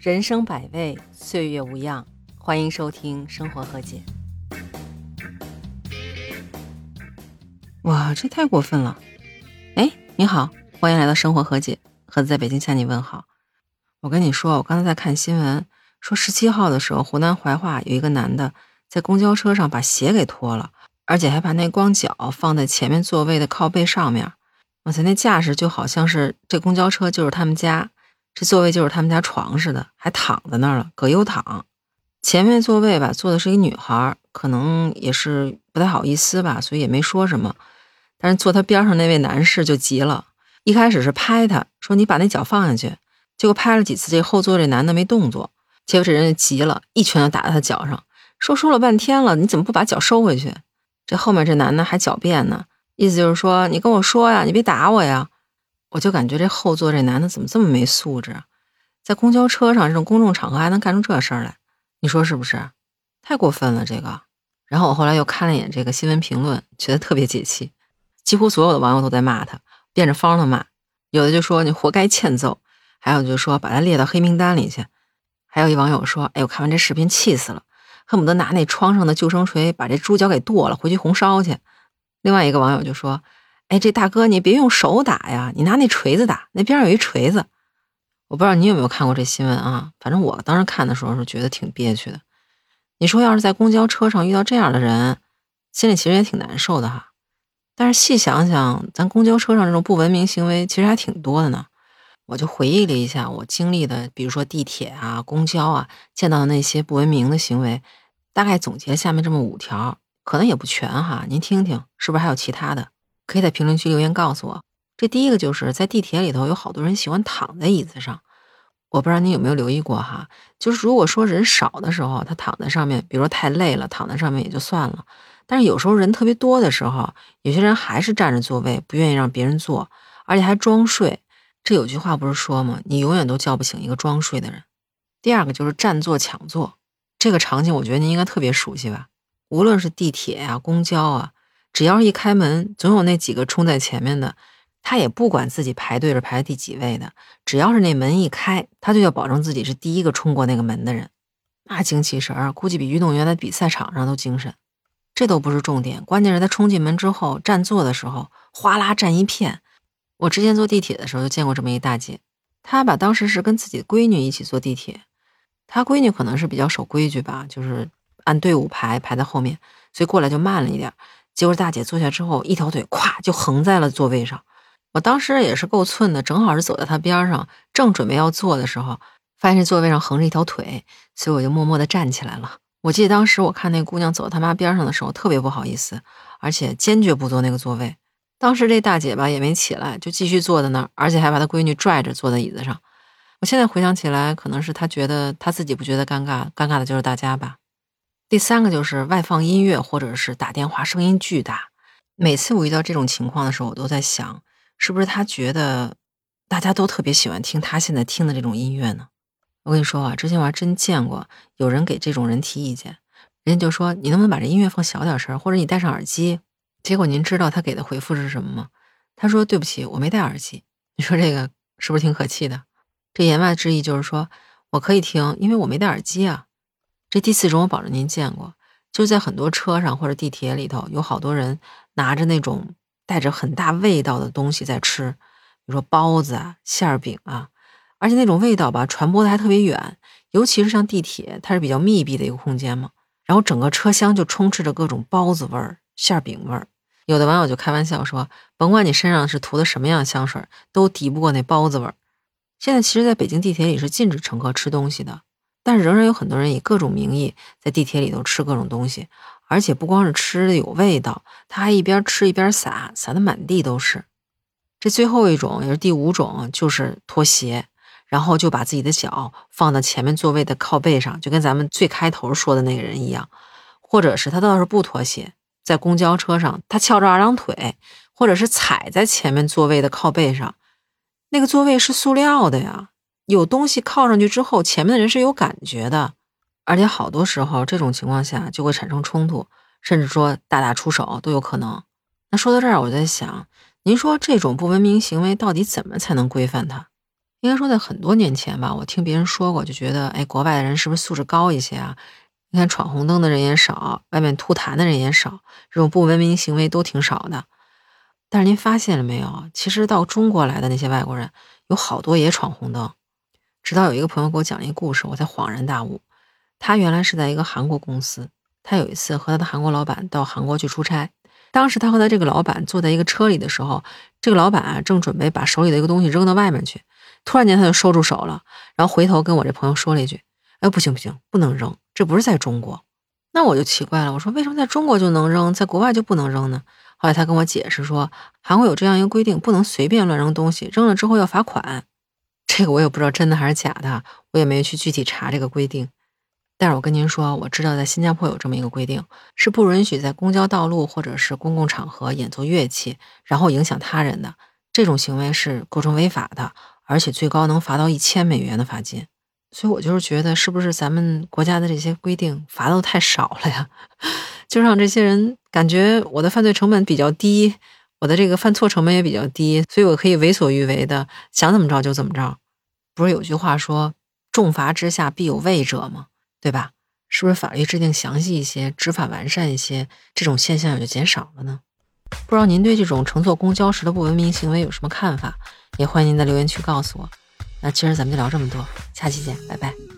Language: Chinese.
人生百味，岁月无恙。欢迎收听《生活和解》。哇，这太过分了！哎，你好，欢迎来到《生活和解》，盒子在北京向你问好。我跟你说，我刚才在看新闻，说十七号的时候，湖南怀化有一个男的在公交车上把鞋给脱了，而且还把那光脚放在前面座位的靠背上面。哇塞，那架势就好像是这公交车就是他们家。这座位就是他们家床似的，还躺在那儿了，葛优躺。前面座位吧，坐的是一个女孩，可能也是不太好意思吧，所以也没说什么。但是坐他边上那位男士就急了，一开始是拍他说：“你把那脚放下去。”结果拍了几次，这后座这男的没动作，结果这人就急了，一拳就打在他脚上，说：“说了半天了，你怎么不把脚收回去？”这后面这男的还狡辩呢，意思就是说：“你跟我说呀，你别打我呀。”我就感觉这后座这男的怎么这么没素质，在公交车上这种公众场合还能干出这事儿来，你说是不是？太过分了这个。然后我后来又看了一眼这个新闻评论，觉得特别解气，几乎所有的网友都在骂他，变着方的骂，有的就说你活该欠揍，还有就说把他列到黑名单里去，还有一网友说，哎，我看完这视频气死了，恨不得拿那窗上的救生锤把这猪脚给剁了，回去红烧去。另外一个网友就说。哎，这大哥，你别用手打呀，你拿那锤子打。那边上有一锤子，我不知道你有没有看过这新闻啊？反正我当时看的时候是觉得挺憋屈的。你说要是在公交车上遇到这样的人，心里其实也挺难受的哈。但是细想想，咱公交车上这种不文明行为其实还挺多的呢。我就回忆了一下我经历的，比如说地铁啊、公交啊，见到的那些不文明的行为，大概总结下面这么五条，可能也不全哈。您听听，是不是还有其他的？可以在评论区留言告诉我。这第一个就是在地铁里头有好多人喜欢躺在椅子上，我不知道你有没有留意过哈。就是如果说人少的时候，他躺在上面，比如说太累了，躺在上面也就算了。但是有时候人特别多的时候，有些人还是占着座位，不愿意让别人坐，而且还装睡。这有句话不是说吗？你永远都叫不醒一个装睡的人。第二个就是占座抢座，这个场景我觉得您应该特别熟悉吧？无论是地铁呀、公交啊。只要一开门，总有那几个冲在前面的，他也不管自己排队是排第几位的，只要是那门一开，他就要保证自己是第一个冲过那个门的人，那精气神儿估计比运动员在比赛场上都精神。这都不是重点，关键是他冲进门之后占座的时候，哗啦占一片。我之前坐地铁的时候就见过这么一大姐，她把当时是跟自己闺女一起坐地铁，她闺女可能是比较守规矩吧，就是按队伍排排在后面，所以过来就慢了一点。结果大姐坐下之后，一条腿咵就横在了座位上。我当时也是够寸的，正好是走在她边上，正准备要坐的时候，发现这座位上横着一条腿，所以我就默默地站起来了。我记得当时我看那姑娘走到她妈边上的时候，特别不好意思，而且坚决不坐那个座位。当时这大姐吧也没起来，就继续坐在那儿，而且还把她闺女拽着坐在椅子上。我现在回想起来，可能是她觉得她自己不觉得尴尬，尴尬的就是大家吧。第三个就是外放音乐，或者是打电话，声音巨大。每次我遇到这种情况的时候，我都在想，是不是他觉得大家都特别喜欢听他现在听的这种音乐呢？我跟你说啊，之前我还真见过有人给这种人提意见，人家就说你能不能把这音乐放小点声，或者你戴上耳机。结果您知道他给的回复是什么吗？他说对不起，我没戴耳机。你说这个是不是挺可气的？这言外之意就是说我可以听，因为我没戴耳机啊。这第四种，我保证您见过，就是在很多车上或者地铁里头，有好多人拿着那种带着很大味道的东西在吃，比如说包子啊、馅饼啊，而且那种味道吧，传播的还特别远，尤其是像地铁，它是比较密闭的一个空间嘛，然后整个车厢就充斥着各种包子味儿、馅饼味儿。有的网友就开玩笑说，甭管你身上是涂的什么样的香水，都敌不过那包子味儿。现在其实，在北京地铁里是禁止乘客吃东西的。但是仍然有很多人以各种名义在地铁里头吃各种东西，而且不光是吃的有味道，他还一边吃一边撒，撒的满地都是。这最后一种也是第五种，就是脱鞋，然后就把自己的脚放到前面座位的靠背上，就跟咱们最开头说的那个人一样，或者是他倒是不脱鞋，在公交车上他翘着二郎腿，或者是踩在前面座位的靠背上，那个座位是塑料的呀。有东西靠上去之后，前面的人是有感觉的，而且好多时候这种情况下就会产生冲突，甚至说大打出手都有可能。那说到这儿，我在想，您说这种不文明行为到底怎么才能规范它？应该说在很多年前吧，我听别人说过，就觉得，哎，国外的人是不是素质高一些啊？你看闯红灯的人也少，外面吐痰的人也少，这种不文明行为都挺少的。但是您发现了没有？其实到中国来的那些外国人，有好多也闯红灯。直到有一个朋友给我讲一个故事，我才恍然大悟。他原来是在一个韩国公司，他有一次和他的韩国老板到韩国去出差。当时他和他这个老板坐在一个车里的时候，这个老板啊正准备把手里的一个东西扔到外面去，突然间他就收住手了，然后回头跟我这朋友说了一句：“哎，不行不行，不能扔，这不是在中国。”那我就奇怪了，我说为什么在中国就能扔，在国外就不能扔呢？后来他跟我解释说，韩国有这样一个规定，不能随便乱扔东西，扔了之后要罚款。这个我也不知道真的还是假的，我也没去具体查这个规定。但是我跟您说，我知道在新加坡有这么一个规定，是不允许在公交道路或者是公共场合演奏乐器，然后影响他人的这种行为是构成违法的，而且最高能罚到一千美元的罚金。所以我就是觉得，是不是咱们国家的这些规定罚的太少了呀？就让这些人感觉我的犯罪成本比较低，我的这个犯错成本也比较低，所以我可以为所欲为的想怎么着就怎么着。不是有句话说“重罚之下必有畏者”吗？对吧？是不是法律制定详细一些，执法完善一些，这种现象也就减少了呢？不知道您对这种乘坐公交时的不文明行为有什么看法？也欢迎您在留言区告诉我。那今儿咱们就聊这么多，下期见，拜拜。